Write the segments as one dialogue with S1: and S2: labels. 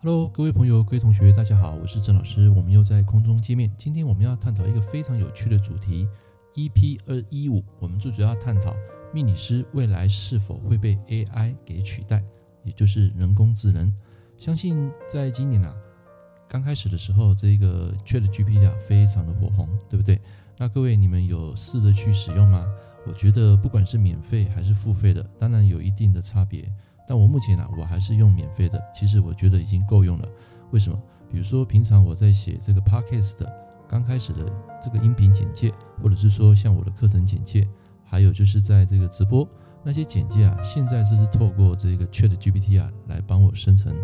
S1: Hello，各位朋友、各位同学，大家好，我是郑老师，我们又在空中见面。今天我们要探讨一个非常有趣的主题，EP 二一五，我们最主要探讨命理师未来是否会被 AI 给取代，也就是人工智能。相信在今年啊，刚开始的时候，这个 ChatGPT 啊，非常的火红，对不对？那各位你们有试着去使用吗？我觉得不管是免费还是付费的，当然有一定的差别。但我目前呢、我还是用免费的。其实我觉得已经够用了。为什么？比如说平常我在写这个 podcast 的刚开始的这个音频简介，或者是说像我的课程简介，还有就是在这个直播那些简介啊，现在就是透过这个 ChatGPT 啊来帮我生成。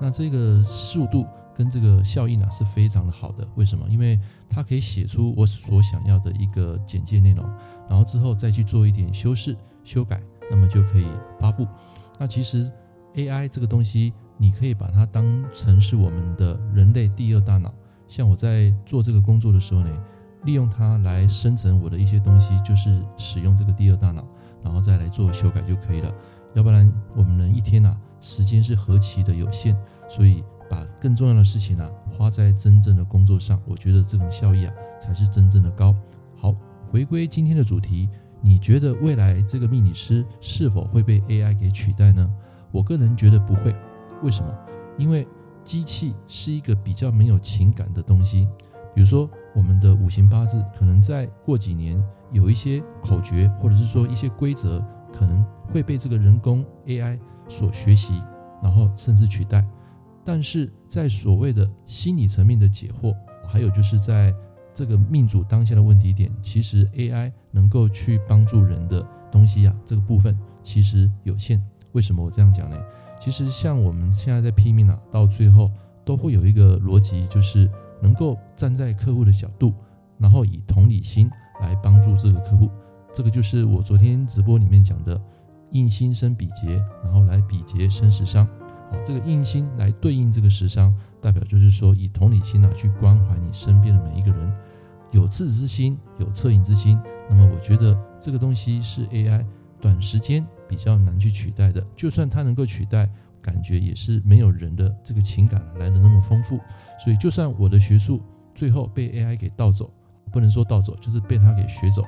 S1: 那这个速度跟这个效应啊是非常的好的。为什么？因为它可以写出我所想要的一个简介内容，然后之后再去做一点修饰修改，那么就可以发布。那其实 AI 这个东西，你可以把它当成是我们的人类第二大脑。像我在做这个工作的时候呢，利用它来生成我的一些东西，就是使用这个第二大脑，然后再来做修改就可以了。要不然我们人一天啊，时间是何其的有限，所以把更重要的事情啊花在真正的工作上，我觉得这种效益啊才是真正的高。好，回归今天的主题。你觉得未来这个命理师是否会被 AI 给取代呢？我个人觉得不会。为什么？因为机器是一个比较没有情感的东西。比如说，我们的五行八字可能在过几年有一些口诀，或者是说一些规则，可能会被这个人工 AI 所学习，然后甚至取代。但是在所谓的心理层面的解惑，还有就是在这个命主当下的问题点，其实 AI 能够去帮助人的东西啊，这个部分其实有限。为什么我这样讲呢？其实像我们现在在拼命啊，到最后都会有一个逻辑，就是能够站在客户的角度，然后以同理心来帮助这个客户。这个就是我昨天直播里面讲的“印心生比劫”，然后来比劫生食伤。好，这个印星来对应这个食伤。代表就是说，以同理心啊去关怀你身边的每一个人，有赤子之心，有恻隐之心。那么，我觉得这个东西是 AI 短时间比较难去取代的。就算它能够取代，感觉也是没有人的这个情感来的那么丰富。所以，就算我的学术最后被 AI 给盗走，不能说盗走，就是被它给学走，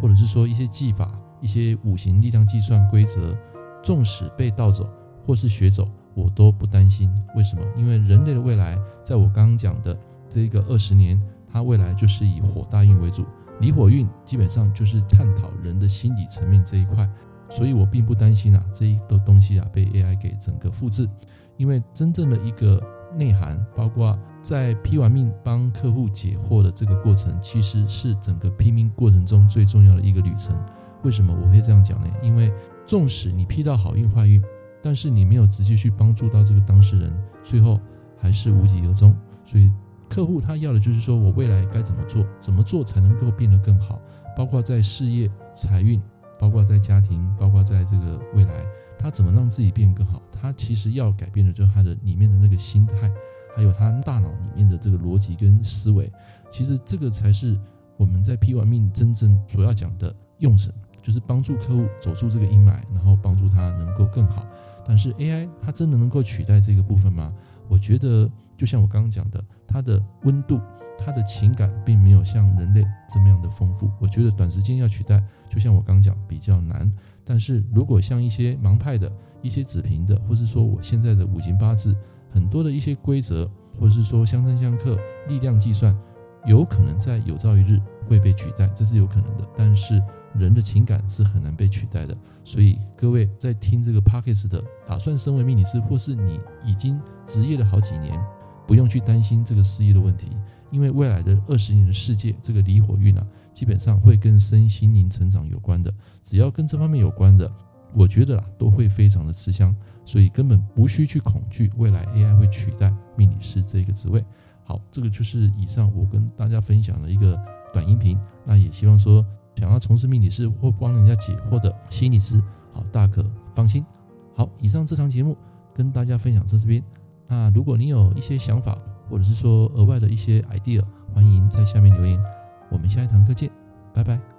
S1: 或者是说一些技法、一些五行力量计算规则，纵使被盗走或是学走。我都不担心，为什么？因为人类的未来，在我刚刚讲的这个二十年，它未来就是以火大运为主，离火运基本上就是探讨人的心理层面这一块，所以我并不担心啊这一个东西啊被 AI 给整个复制，因为真正的一个内涵，包括在批完命帮客户解惑的这个过程，其实是整个批命过程中最重要的一个旅程。为什么我会这样讲呢？因为纵使你批到好运坏运。但是你没有直接去帮助到这个当事人，最后还是无疾而终。所以客户他要的就是说我未来该怎么做，怎么做才能够变得更好，包括在事业、财运，包括在家庭，包括在这个未来，他怎么让自己变更好？他其实要改变的就是他的里面的那个心态，还有他大脑里面的这个逻辑跟思维。其实这个才是我们在批完命真正所要讲的用神，就是帮助客户走出这个阴霾，然后帮助他能够更好。但是 AI 它真的能够取代这个部分吗？我觉得就像我刚刚讲的，它的温度、它的情感并没有像人类这么样的丰富。我觉得短时间要取代，就像我刚刚讲比较难。但是如果像一些盲派的、一些子平的，或是说我现在的五行八字很多的一些规则，或者是说相生相克、力量计算，有可能在有朝一日会被取代，这是有可能的。但是人的情感是很难被取代的，所以各位在听这个 Pockets 的，打算身为命理师，或是你已经职业了好几年，不用去担心这个事业的问题，因为未来的二十年的世界，这个离火运啊，基本上会跟身心灵成长有关的，只要跟这方面有关的，我觉得啦，都会非常的吃香，所以根本无需去恐惧未来 AI 会取代命理师这个职位。好，这个就是以上我跟大家分享的一个短音频，那也希望说。想要从事命理师或帮人家解惑的心理师，好，大可放心。好，以上这堂节目跟大家分享到这边。那如果你有一些想法，或者是说额外的一些 idea，欢迎在下面留言。我们下一堂课见，拜拜。